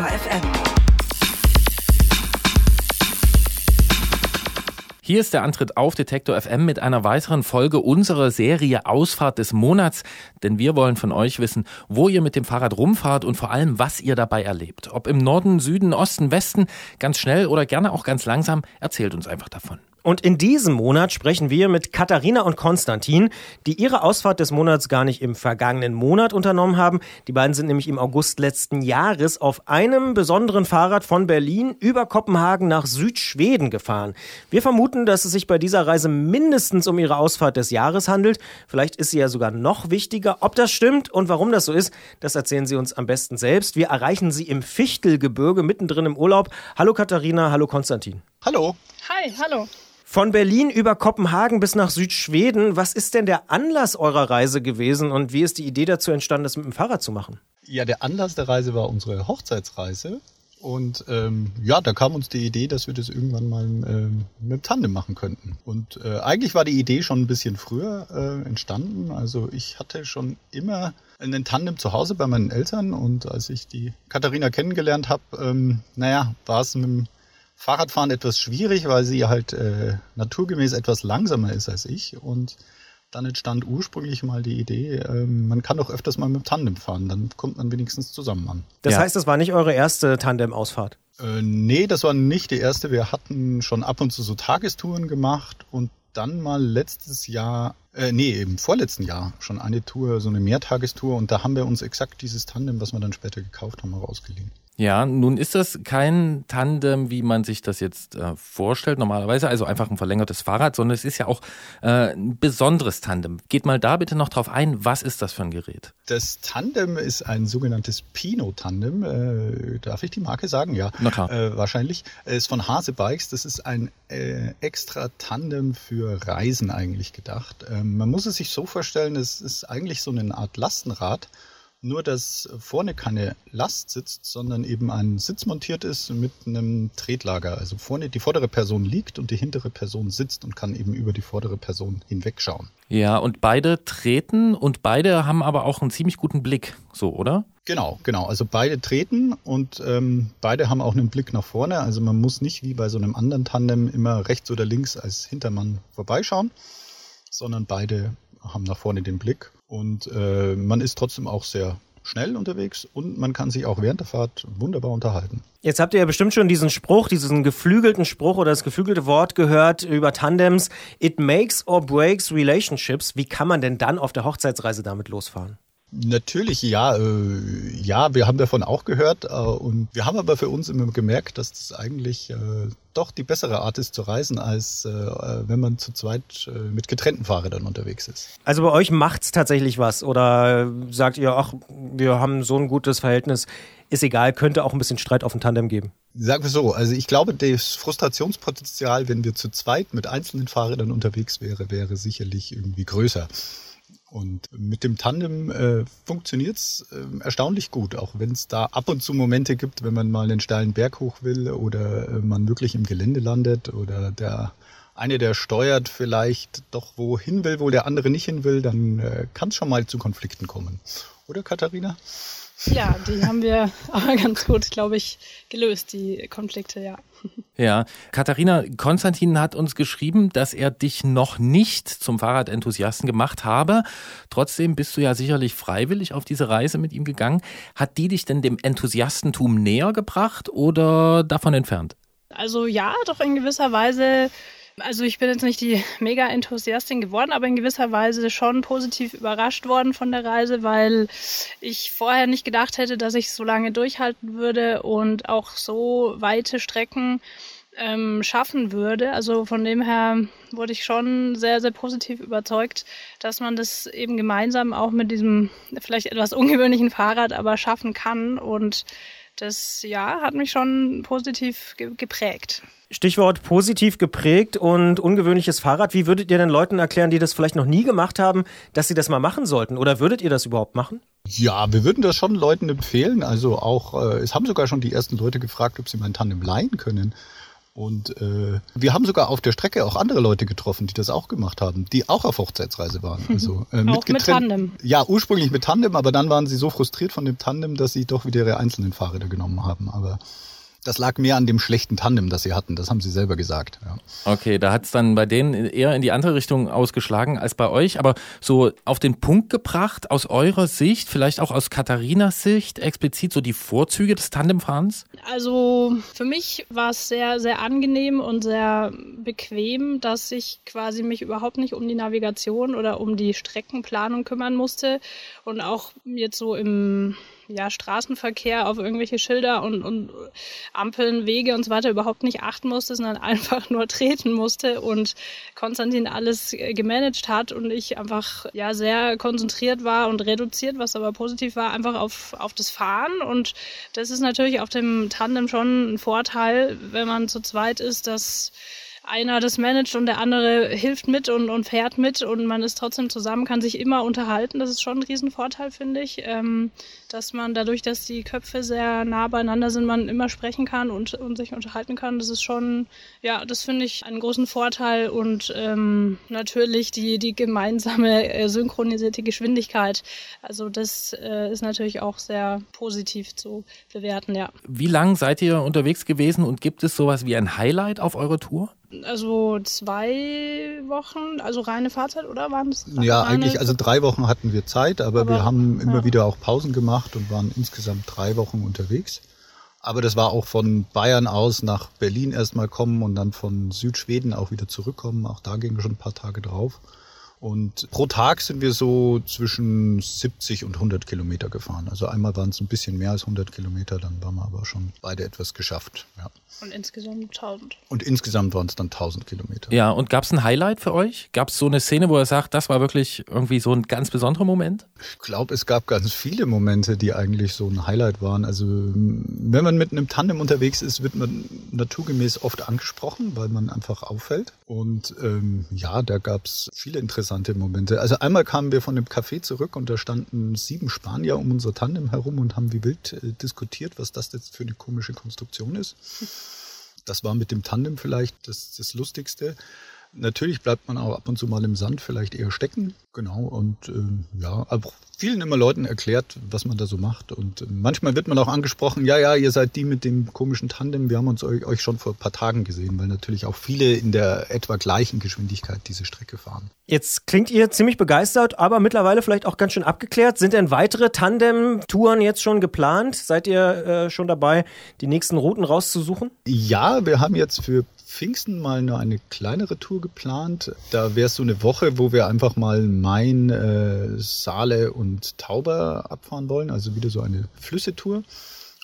Detektor FM. Hier ist der Antritt auf Detektor FM mit einer weiteren Folge unserer Serie Ausfahrt des Monats, denn wir wollen von euch wissen, wo ihr mit dem Fahrrad rumfahrt und vor allem, was ihr dabei erlebt. Ob im Norden, Süden, Osten, Westen, ganz schnell oder gerne auch ganz langsam, erzählt uns einfach davon. Und in diesem Monat sprechen wir mit Katharina und Konstantin, die ihre Ausfahrt des Monats gar nicht im vergangenen Monat unternommen haben. Die beiden sind nämlich im August letzten Jahres auf einem besonderen Fahrrad von Berlin über Kopenhagen nach Südschweden gefahren. Wir vermuten, dass es sich bei dieser Reise mindestens um ihre Ausfahrt des Jahres handelt. Vielleicht ist sie ja sogar noch wichtiger. Ob das stimmt und warum das so ist, das erzählen sie uns am besten selbst. Wir erreichen sie im Fichtelgebirge mittendrin im Urlaub. Hallo Katharina, hallo Konstantin. Hallo. Hi, hallo. Von Berlin über Kopenhagen bis nach Südschweden. Was ist denn der Anlass eurer Reise gewesen und wie ist die Idee dazu entstanden, das mit dem Fahrrad zu machen? Ja, der Anlass der Reise war unsere Hochzeitsreise. Und ähm, ja, da kam uns die Idee, dass wir das irgendwann mal ähm, mit Tandem machen könnten. Und äh, eigentlich war die Idee schon ein bisschen früher äh, entstanden. Also ich hatte schon immer einen Tandem zu Hause bei meinen Eltern und als ich die Katharina kennengelernt habe, ähm, naja, war es mit dem Fahrradfahren etwas schwierig, weil sie halt äh, naturgemäß etwas langsamer ist als ich. Und dann entstand ursprünglich mal die Idee, äh, man kann doch öfters mal mit Tandem fahren, dann kommt man wenigstens zusammen an. Das Ja. heißt, das war nicht eure erste Tandem-Ausfahrt. Äh, nee, das war nicht die erste. Wir hatten schon ab und zu so Tagestouren gemacht und dann mal letztes Jahr, äh, nee, im vorletzten Jahr schon eine Tour, so eine Mehrtagestour und da haben wir uns exakt dieses Tandem, was wir dann später gekauft haben, rausgeliehen. Ja, nun ist das kein Tandem, wie man sich das jetzt äh, vorstellt normalerweise, also einfach ein verlängertes Fahrrad, sondern es ist ja auch äh, ein besonderes Tandem. Geht mal da bitte noch drauf ein, was ist das für ein Gerät? Das Tandem ist ein sogenanntes Pino-Tandem. Äh, darf ich die Marke sagen? Ja, Na klar. Äh, wahrscheinlich. Es ist von Hase Bikes. Das ist ein äh, extra Tandem für Reisen eigentlich gedacht. Ähm, man muss es sich so vorstellen, es ist eigentlich so eine Art Lastenrad. Nur, dass vorne keine Last sitzt, sondern eben ein Sitz montiert ist mit einem Tretlager. Also vorne die vordere Person liegt und die hintere Person sitzt und kann eben über die vordere Person hinwegschauen. Ja, und beide treten und beide haben aber auch einen ziemlich guten Blick, so, oder? Genau, genau. Also beide treten und ähm, beide haben auch einen Blick nach vorne. Also man muss nicht wie bei so einem anderen Tandem immer rechts oder links als Hintermann vorbeischauen, sondern beide haben nach vorne den Blick. Und äh, man ist trotzdem auch sehr schnell unterwegs und man kann sich auch während der Fahrt wunderbar unterhalten. Jetzt habt ihr ja bestimmt schon diesen Spruch, diesen geflügelten Spruch oder das geflügelte Wort gehört über Tandems. It makes or breaks relationships. Wie kann man denn dann auf der Hochzeitsreise damit losfahren? Natürlich, ja, äh, ja, wir haben davon auch gehört äh, und wir haben aber für uns immer gemerkt, dass das eigentlich äh, doch die bessere Art ist zu reisen, als äh, wenn man zu zweit äh, mit getrennten Fahrrädern unterwegs ist. Also bei euch macht's tatsächlich was oder sagt ihr, ach, wir haben so ein gutes Verhältnis, ist egal, könnte auch ein bisschen Streit auf dem Tandem geben. Sagen wir so, also ich glaube, das Frustrationspotenzial, wenn wir zu zweit mit einzelnen Fahrrädern unterwegs wäre, wäre sicherlich irgendwie größer. Und mit dem Tandem äh, funktioniert's äh, erstaunlich gut, auch wenn es da ab und zu Momente gibt, wenn man mal einen steilen Berg hoch will oder äh, man wirklich im Gelände landet oder der eine, der steuert, vielleicht doch wohin will, wo der andere nicht hin will, dann äh, kann es schon mal zu Konflikten kommen. Oder Katharina? Ja, die haben wir aber ganz gut, glaube ich, gelöst, die Konflikte, ja. Ja, Katharina, Konstantin hat uns geschrieben, dass er dich noch nicht zum Fahrradenthusiasten gemacht habe. Trotzdem bist du ja sicherlich freiwillig auf diese Reise mit ihm gegangen. Hat die dich denn dem Enthusiastentum näher gebracht oder davon entfernt? Also ja, doch in gewisser Weise. Also ich bin jetzt nicht die Mega-Enthusiastin geworden, aber in gewisser Weise schon positiv überrascht worden von der Reise, weil ich vorher nicht gedacht hätte, dass ich so lange durchhalten würde und auch so weite Strecken ähm, schaffen würde. Also von dem her wurde ich schon sehr, sehr positiv überzeugt, dass man das eben gemeinsam auch mit diesem vielleicht etwas ungewöhnlichen Fahrrad aber schaffen kann. Und das ja hat mich schon positiv ge geprägt. Stichwort positiv geprägt und ungewöhnliches Fahrrad. Wie würdet ihr den Leuten erklären, die das vielleicht noch nie gemacht haben, dass sie das mal machen sollten? Oder würdet ihr das überhaupt machen? Ja, wir würden das schon Leuten empfehlen. Also auch, äh, es haben sogar schon die ersten Leute gefragt, ob sie mein Tandem leihen können. Und äh, wir haben sogar auf der Strecke auch andere Leute getroffen, die das auch gemacht haben, die auch auf Hochzeitsreise waren. Also, äh, auch mit Tandem. Ja, ursprünglich mit Tandem, aber dann waren sie so frustriert von dem Tandem, dass sie doch wieder ihre einzelnen Fahrräder genommen haben. Aber das lag mehr an dem schlechten Tandem, das sie hatten. Das haben sie selber gesagt. Ja. Okay, da hat es dann bei denen eher in die andere Richtung ausgeschlagen als bei euch. Aber so auf den Punkt gebracht, aus eurer Sicht, vielleicht auch aus Katharinas Sicht, explizit so die Vorzüge des Tandemfahrens? Also für mich war es sehr, sehr angenehm und sehr bequem, dass ich quasi mich überhaupt nicht um die Navigation oder um die Streckenplanung kümmern musste. Und auch jetzt so im ja, Straßenverkehr auf irgendwelche Schilder und, und Ampeln, Wege und so weiter überhaupt nicht achten musste, sondern einfach nur treten musste und Konstantin alles gemanagt hat und ich einfach ja sehr konzentriert war und reduziert, was aber positiv war, einfach auf, auf das Fahren. Und das ist natürlich auf dem Tandem schon ein Vorteil, wenn man zu zweit ist, dass einer das managt und der andere hilft mit und, und fährt mit und man ist trotzdem zusammen, kann sich immer unterhalten. Das ist schon ein Riesenvorteil, finde ich, ähm, dass man dadurch, dass die Köpfe sehr nah beieinander sind, man immer sprechen kann und, und sich unterhalten kann. Das ist schon, ja, das finde ich einen großen Vorteil und ähm, natürlich die, die gemeinsame äh, synchronisierte Geschwindigkeit. Also das äh, ist natürlich auch sehr positiv zu bewerten, ja. Wie lang seid ihr unterwegs gewesen und gibt es sowas wie ein Highlight auf eurer Tour? Also zwei Wochen, also reine Fahrzeit, oder waren es? Ja, eigentlich, also drei Wochen hatten wir Zeit, aber, aber wir haben immer ja. wieder auch Pausen gemacht und waren insgesamt drei Wochen unterwegs. Aber das war auch von Bayern aus nach Berlin erstmal kommen und dann von Südschweden auch wieder zurückkommen. Auch da gingen schon ein paar Tage drauf. Und pro Tag sind wir so zwischen 70 und 100 Kilometer gefahren. Also einmal waren es ein bisschen mehr als 100 Kilometer, dann waren wir aber schon beide etwas geschafft. Ja. Und insgesamt 1000. Und insgesamt waren es dann 1000 Kilometer. Ja, und gab es ein Highlight für euch? Gab es so eine Szene, wo er sagt, das war wirklich irgendwie so ein ganz besonderer Moment? Ich glaube, es gab ganz viele Momente, die eigentlich so ein Highlight waren. Also wenn man mit einem Tandem unterwegs ist, wird man naturgemäß oft angesprochen, weil man einfach auffällt. Und ähm, ja, da gab es viele interessante Momente. Also einmal kamen wir von dem Café zurück und da standen sieben Spanier um unser Tandem herum und haben wie wild äh, diskutiert, was das jetzt für eine komische Konstruktion ist. Das war mit dem Tandem vielleicht das, das Lustigste. Natürlich bleibt man auch ab und zu mal im Sand vielleicht eher stecken. Genau. Und äh, ja, aber vielen immer Leuten erklärt, was man da so macht. Und äh, manchmal wird man auch angesprochen, ja, ja, ihr seid die mit dem komischen Tandem. Wir haben uns euch, euch schon vor ein paar Tagen gesehen, weil natürlich auch viele in der etwa gleichen Geschwindigkeit diese Strecke fahren. Jetzt klingt ihr ziemlich begeistert, aber mittlerweile vielleicht auch ganz schön abgeklärt. Sind denn weitere Tandem-Touren jetzt schon geplant? Seid ihr äh, schon dabei, die nächsten Routen rauszusuchen? Ja, wir haben jetzt für Pfingsten mal nur eine kleinere Tour geplant. Da wäre so eine Woche, wo wir einfach mal Main, äh, Saale und Tauber abfahren wollen. Also wieder so eine Flüssetour.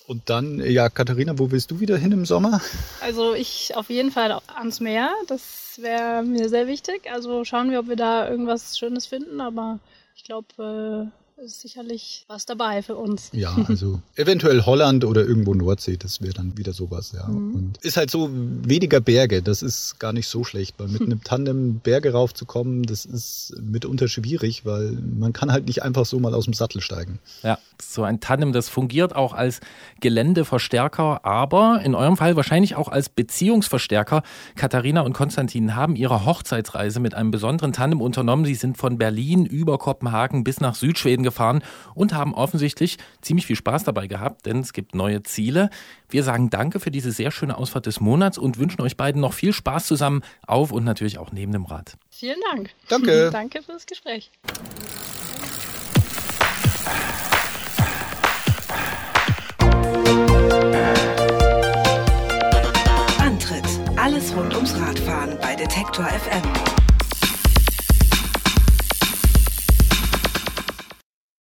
Und dann, ja, Katharina, wo willst du wieder hin im Sommer? Also ich auf jeden Fall ans Meer. Das wäre mir sehr wichtig. Also schauen wir, ob wir da irgendwas Schönes finden. Aber ich glaube, äh, ist sicherlich was dabei für uns. Ja, also eventuell Holland oder irgendwo Nordsee, das wäre dann wieder sowas, ja. Mhm. Und ist halt so weniger Berge, das ist gar nicht so schlecht, weil mit einem Tandem Berge raufzukommen, das ist mitunter schwierig, weil man kann halt nicht einfach so mal aus dem Sattel steigen. Ja, so ein Tandem, das fungiert auch als Geländeverstärker, aber in eurem Fall wahrscheinlich auch als Beziehungsverstärker. Katharina und Konstantin haben ihre Hochzeitsreise mit einem besonderen Tandem unternommen. Sie sind von Berlin über Kopenhagen bis nach Südschweden gefahren und haben offensichtlich ziemlich viel Spaß dabei gehabt, denn es gibt neue Ziele. Wir sagen Danke für diese sehr schöne Ausfahrt des Monats und wünschen euch beiden noch viel Spaß zusammen auf und natürlich auch neben dem Rad. Vielen Dank. Danke. Danke für das Gespräch. Antritt: Alles rund ums Radfahren bei Detektor FM.